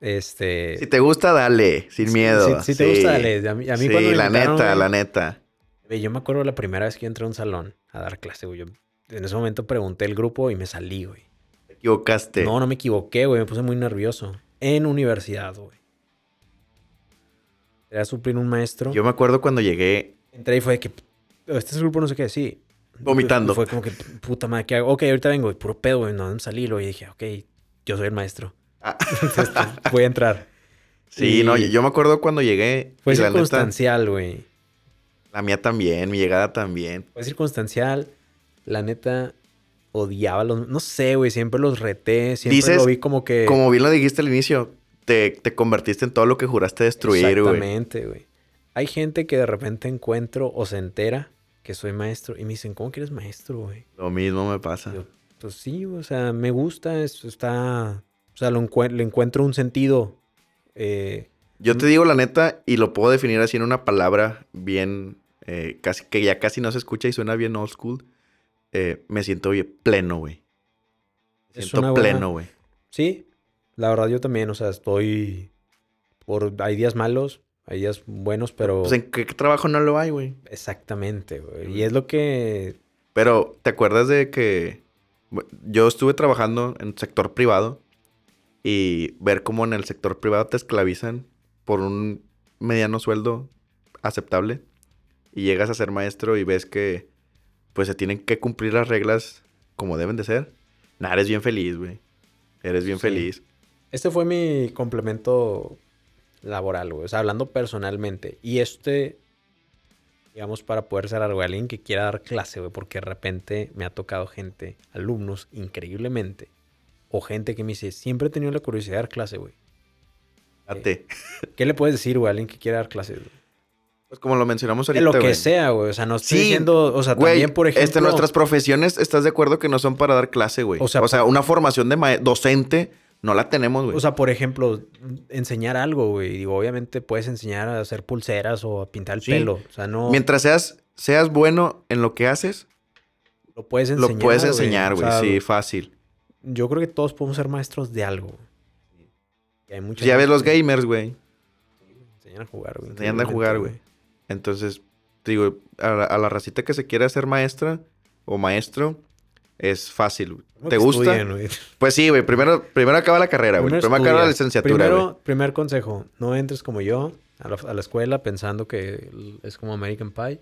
este... Si te gusta, dale, sin si- miedo. Si, si te gusta, dale. A mí, a mí sí, cuando me la invitaron, neta, güey, la neta. güey, yo me acuerdo la primera vez que yo entré a un salón a dar clase, güey. Yo en ese momento pregunté el grupo y me salí, güey. Te equivocaste. No, no me equivoqué, güey. Me puse muy nervioso. En universidad, güey. Era suplir un maestro. Yo me acuerdo cuando llegué. Entré y fue de que, este es el grupo no sé qué, sí. Vomitando. Fue como que, puta madre, ¿qué hago? Ok, ahorita vengo, y puro pedo, güey, no, salí, lo y dije, ok, yo soy el maestro. Ah, Entonces, voy a entrar. sí, Y no, yo me acuerdo cuando llegué. Fue circunstancial, güey. la mía también, mi llegada también. Fue circunstancial. La neta, odiaba los... No sé, güey, siempre los reté, siempre Dices, lo vi como que... Como bien lo dijiste al inicio, te, te convertiste en todo lo que juraste destruir, güey. Exactamente, güey. Hay gente que de repente encuentro o se entera que soy maestro y me dicen, ¿cómo que eres maestro, güey? Lo mismo me pasa. Yo, pues sí, o sea, me gusta, es- está, o sea, lo le encuentro un sentido. eh, Yo te digo la neta y lo puedo definir así en una palabra bien, eh, casi, que ya casi no se escucha y suena bien old school. Eh, me siento bien pleno, güey. Me Es siento pleno, güey. sí, la verdad yo también, o sea, estoy, por, hay días malos, hay días buenos, pero Pues en qué trabajo no lo hay, güey. exactamente, güey. Y es lo que, Pero, ¿te acuerdas de que yo estuve trabajando en sector privado y ver cómo en el sector privado te esclavizan por un mediano sueldo aceptable y llegas a ser maestro y ves que pues se tienen que cumplir las reglas como deben de ser? Nah, eres bien feliz, güey. Eres bien Sí. feliz. este fue mi complemento laboral, güey, o sea, hablando personalmente. Y este, digamos, para poder ser algo, alguien que quiera dar clase, güey, porque de repente me ha tocado gente, alumnos, increíblemente, o gente que me dice, siempre he tenido la curiosidad de dar clase, güey. Date. ¿Qué le puedes decir, güey, a alguien que quiera dar clases? güey? Pues como lo mencionamos De ahorita, lo que güey. sea, güey. O sea, no estoy Sí, diciendo, o sea, Güey, también, por ejemplo. este, nuestras profesiones, ¿estás de acuerdo que no son para dar clase, güey? O O sea, sea, una formación de docente no la tenemos, güey. O sea, por ejemplo, enseñar algo, güey. Digo, obviamente puedes enseñar a hacer pulseras o a pintar el Sí. pelo. O sea, no. Mientras seas, seas bueno en lo que haces, lo puedes enseñar. lo puedes enseñar, O güey. sea, sí, fácil. Yo creo que todos podemos ser maestros de algo. hay Ya ves los gamers, güey. Enseñan a jugar, güey. Enseñan a jugar, güey. Entonces, digo, a la, a la racita que se quiere hacer maestra o maestro, es fácil, ¿Te gusta? Pues sí, güey. Primero, primero acaba la carrera, güey. Primero, acaba la licenciatura. Primero, primer consejo, no entres como yo a la, a la escuela pensando que es como American Pie.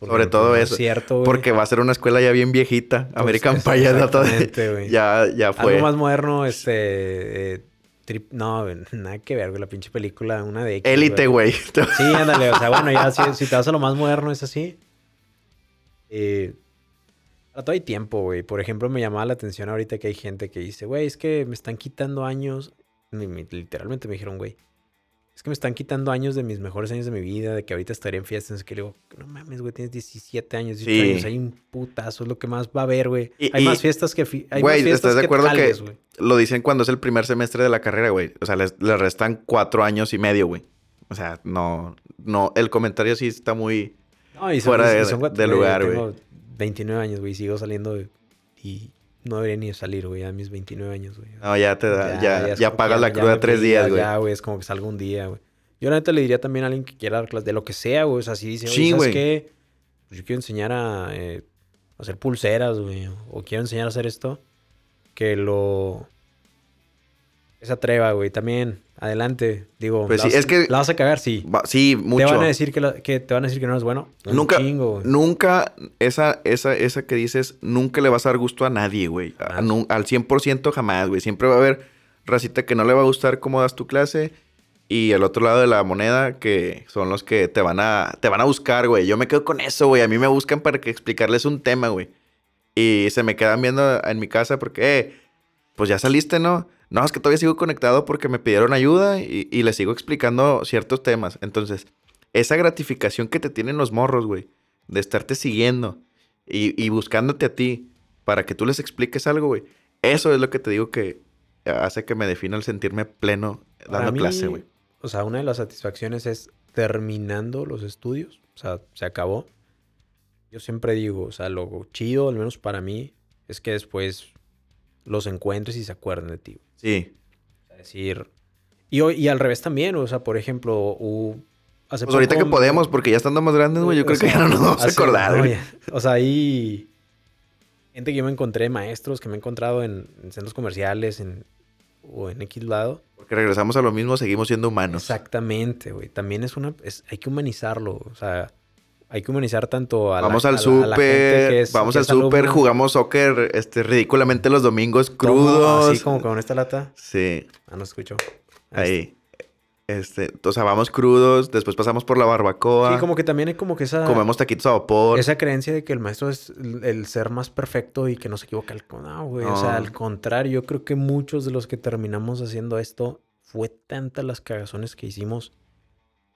Sobre todo eso, Es cierto. Porque va a ser una escuela ya bien viejita. Pues, American Pie ya, ya, ya fue. Algo más moderno, este... eh, trip- no, nada que ver, güey. La pinche película, una de Élite, güey. Sí, ándale. O sea, bueno, ya si, si te vas a lo más moderno es así. Eh, Para todo hay tiempo, güey. Por ejemplo, me llamaba la atención ahorita que hay gente que dice, güey, es que me están quitando años. Literalmente me dijeron, güey, es que me están quitando años de mis mejores años de mi vida, de que ahorita estaría en fiestas. Es que le digo, no mames, güey, tienes 17 años, 18 Sí. años, hay un putazo, es lo que más va a haber, güey. Y- Hay y- más fiestas que... fi- Hay Güey, más fiestas ¿estás de acuerdo que- güey. Lo dicen cuando es el primer semestre de la carrera, güey. O sea, les, les restan cuatro años y medio, güey. O sea, no, no, el comentario sí está muy... No, y fuera y de- de güey, lugar, tengo 29 años, güey, sigo saliendo y no debería ni salir, güey, a mis 29 años, güey. No, ya te da, ya, ya, que pagas la ya cruda tres días, ya- güey. Ya, güey, es como que salgo un día, güey. Yo la neta le diría también a alguien que quiera dar clases de lo que sea, güey. O sea, si dice, oye, Sí, ¿sabes güey. qué? Pues yo quiero enseñar a eh, hacer pulseras, güey. O quiero enseñar a hacer esto. Que lo... Que se atreva, güey. También, adelante. Digo, Pues ¿la sí, vas- es que- ¿La vas a cagar? Sí. Va- sí, mucho. ¿Te van a decir que, la- que te van a decir que no es bueno? Un Nunca, chingo, nunca, esa, esa, esa que dices, nunca le vas a dar gusto a nadie, güey. A- Jamás. nu- Al 100% jamás, güey. Siempre va a haber racita que no le va a gustar cómo das tu clase. Y el otro lado de la moneda, que son los que te van a, te van a buscar, güey. Yo me quedo con eso, güey. A mí me buscan para que explicarles un tema, güey. Y se me quedan viendo en mi casa porque, eh, pues ya saliste, ¿no? No, es que todavía sigo conectado porque me pidieron ayuda y, y les sigo explicando ciertos temas. Entonces, esa gratificación que te tienen los morros, güey, de estarte siguiendo y, y buscándote a ti para que tú les expliques algo, güey. Eso es lo que te digo que hace que me defina el sentirme pleno Para dando mí, clase, güey. O sea, una de las satisfacciones es terminando los estudios. O sea, se acabó. Yo siempre digo, o sea, lo chido, al menos para mí, es que después los encuentres y se acuerden de ti. Sí. Sea, decir. Y, y al revés también, o sea, por ejemplo, u- hace Pues ahorita que podemos, porque ya estando más grandes, güey, yo creo que sea, ya no nos vamos a acordar, no, ya. O sea, hay gente que yo me encontré, maestros que me he encontrado en, en centros comerciales en, o en X lado. Porque regresamos a lo mismo, seguimos siendo humanos. Exactamente, güey. También es una... es- hay que humanizarlo. O sea, hay que humanizar tanto a la Vamos al a la- a la gente súper, que es- vamos que al súper, jugamos soccer este, ridículamente los domingos crudos. Así como con esta lata. Sí, Ah, no escucho. ahí. Este, o sea, vamos crudos, después pasamos por la barbacoa, Sí, como que también hay como que esa... comemos taquitos a vapor. Esa creencia de que el maestro es el el ser más perfecto y que no se equivoca. No, güey. O sea, al contrario, yo creo que muchos de los que terminamos haciendo esto fue tantas las cagazones que hicimos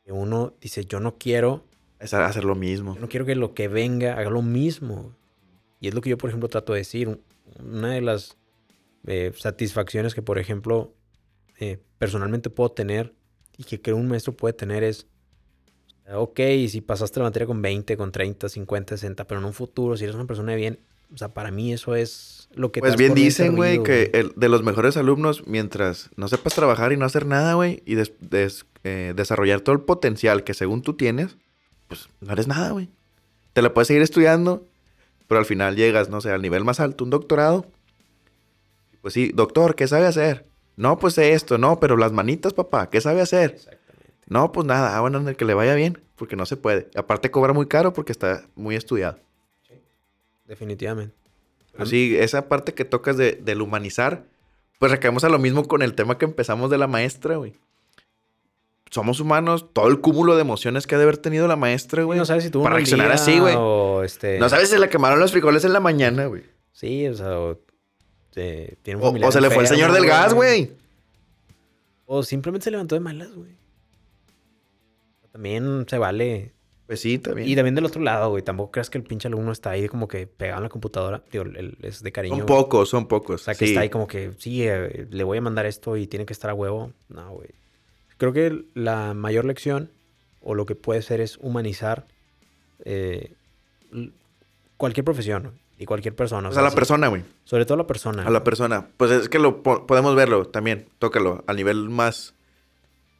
que uno dice, yo no quiero, Es hacer lo mismo. yo no quiero que lo que venga haga lo mismo. Y es lo que yo, por ejemplo, trato de decir. Una de las eh, satisfacciones que, por ejemplo, eh, personalmente puedo tener y que creo un maestro puede tener es, ok, si pasaste la materia con 20, con 30, 50, 60, pero en un futuro, si eres una persona de bien, o sea, para mí eso es lo que... Pues bien dicen, güey, que el, de los mejores alumnos, mientras no sepas trabajar y no hacer nada, güey, y des- des- eh, desarrollar todo el potencial que según tú tienes, pues no eres nada, güey. Te la puedes seguir estudiando, pero al final llegas, no sé, al nivel más alto, un doctorado. Pues sí, doctor, ¿qué sabe hacer? No, pues esto, no, pero las manitas, papá, ¿qué sabe hacer? Exactamente. No, pues nada, ah, bueno, en el que le vaya bien, porque no se puede. Aparte cobra muy caro porque está muy estudiado. Definitivamente. Pero sí, esa parte que tocas de, del humanizar, pues recaemos a lo mismo con el tema que empezamos de la maestra, güey. Somos humanos, todo el cúmulo de emociones que ha de haber tenido la maestra, güey. no sabes si tú para reaccionar así, güey. Este... No sabes si le quemaron los frijoles en la mañana, güey. Sí, o sea, o, eh, tiene un O, o se le fue el señor del gas, güey. O simplemente se levantó de malas, güey. También se vale. Pues sí, también. Y también del otro lado, güey. Tampoco creas que el pinche alumno está ahí como que pegado en la computadora. Digo, el- es de cariño. son pocos, son pocos. O sea, que sí. está ahí como que, sí, eh, le voy a mandar esto y tiene que estar a huevo. No, güey. Creo que la mayor lección o lo que puede ser es humanizar eh, cualquier profesión y cualquier persona. O sea, a la sí, persona, güey. Sobre todo a la persona. A la persona. Pues es que lo po- podemos verlo también. Tócalo. Al nivel más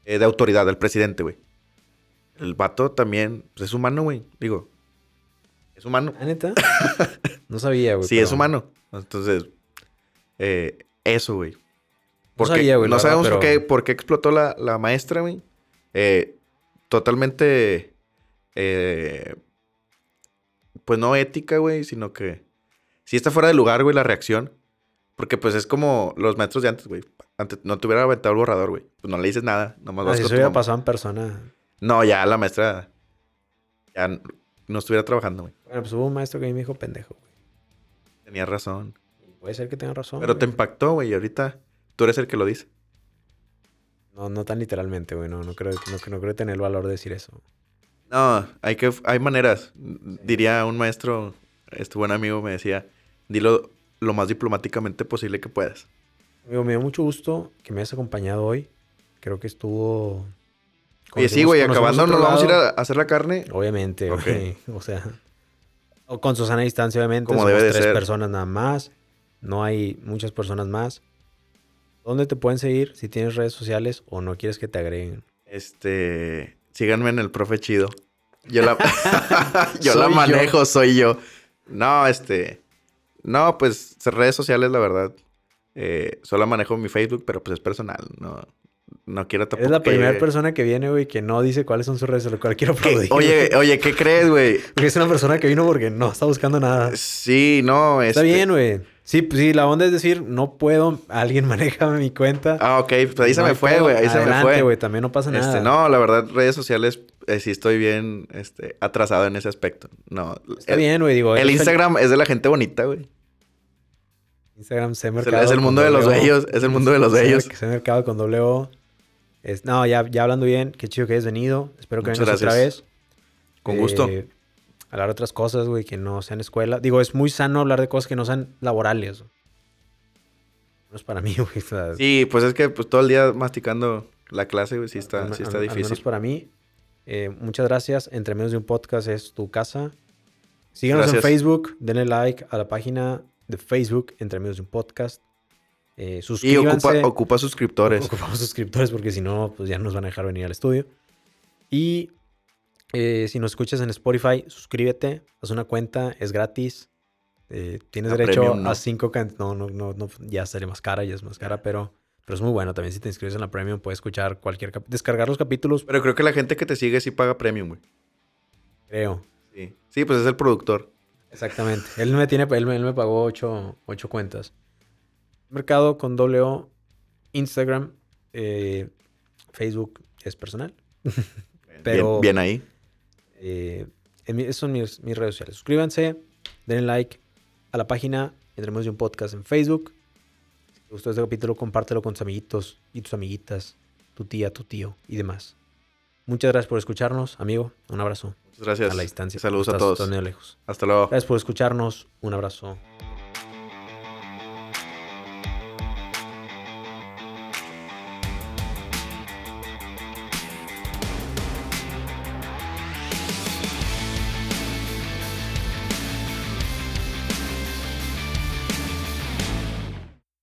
eh, de autoridad, del presidente, güey. El vato también pues, es humano, güey. Digo, es humano. ¿Ah, neta? No sabía, güey. Sí, es humano. Entonces, eh, eso, güey. Porque sabía, güey, No sabemos verdad, por, qué, pero- por qué explotó la, la maestra, güey. Eh, totalmente, eh, pues no ética, güey, sino que si está fuera de lugar, güey, la reacción. Porque pues es como los maestros de antes, güey. Antes no te hubiera aventado el borrador, güey. Pues no le dices nada. Nomás No, vas con tu hubiera pasado en persona. No, ya la maestra ya no estuviera trabajando, güey. Bueno, pues hubo un maestro que a mí me dijo pendejo, güey. Tenía razón. Puede ser que tenga razón. Pero te impactó, güey, y ahorita tú eres el que lo dice. No, no tan literalmente, güey. No, no, creo, no, no creo tener el valor de decir eso. No, hay que, hay maneras. Diría un maestro, este buen amigo me decía, dilo lo más diplomáticamente posible que puedas. Amigo, me dio mucho gusto que me hayas acompañado hoy. Creo que estuvo... Oye, sí, güey, acabando nos vamos a ir a hacer la carne. Obviamente, Ok. güey. O sea, o con Susana a distancia, obviamente. Como Somos debe de tres ser. personas nada más. No hay muchas personas más. ¿Dónde te pueden seguir? Si tienes redes sociales o no quieres que te agreguen. Este, síganme en el profe chido. Yo la, yo Soy la yo. manejo, soy yo. No, este, no, pues redes sociales, la verdad. Eh, solo manejo mi Facebook, pero pues es personal. No, no quiero tampoco. Eres la que- primera persona que viene, güey, que no dice cuáles son sus redes, lo cual quiero aplaudir. oye, oye, ¿qué crees, güey? Porque es una persona que vino porque no está buscando nada. Sí, no, Está este- bien, güey. Sí, pues sí, la onda es decir, no puedo, alguien maneja mi cuenta. Ah, ok, pues ahí se me fue, güey, ahí se me fue. güey, también no pasa nada. Este, no, la verdad, redes sociales, eh, sí estoy bien, este, atrasado en ese aspecto. No, Está el, bien, güey, digo. el Instagram es de la gente bonita, güey. Instagram, Es el, mercado. es el mundo de los bellos, es el mundo de los bellos. Sé mercado con doble O. Es- no, ya, ya hablando bien, qué chido que hayas venido. Espero que Muchas vengas otra vez. Con gusto. Eh, hablar de otras cosas, güey, que no sean escuela. Digo, es muy sano hablar de cosas que no sean laborales. No es para mí, güey. o sea, Sí, pues es que pues todo el día masticando la clase, güey, sí está, al- sí está al- Al menos difícil. para mí. Eh, muchas gracias. Entre menos de un podcast es tu casa. Síganos Gracias. en Facebook. Denle like a la página de Facebook Entre menos de un podcast. Eh, Y ocupa, ocupa suscriptores. Ocupamos suscriptores porque si no, pues ya nos van a dejar venir al estudio. Y eh, si nos escuchas en Spotify, suscríbete, haz una cuenta, es gratis. Eh, tienes derecho premium, ¿no? a cinco no, no, no, no, ya sale más cara, ya es más cara, pero, pero es muy bueno. También si te inscribes en la premium, puedes escuchar cualquier descargar los capítulos, Pero creo que la gente que te sigue sí paga premium, güey. creo. Sí. sí, pues es el productor. Exactamente. Él me tiene, él, me- él me pagó ocho, ocho cuentas. Mercado con doble O, Instagram, eh, Facebook es personal. Pero- Bien, bien ahí. Eh, en son mis, mis redes sociales. Suscríbanse, denle like a la página Entre Menos de un Podcast en Facebook. Si te gustó este capítulo, compártelo con tus amiguitos y tus amiguitas, tu tía, tu tío y demás. Muchas gracias por escucharnos, amigo. Un abrazo Muchas gracias. a la distancia. Saludos a todos. lejos. Hasta luego. Gracias por escucharnos. Un abrazo.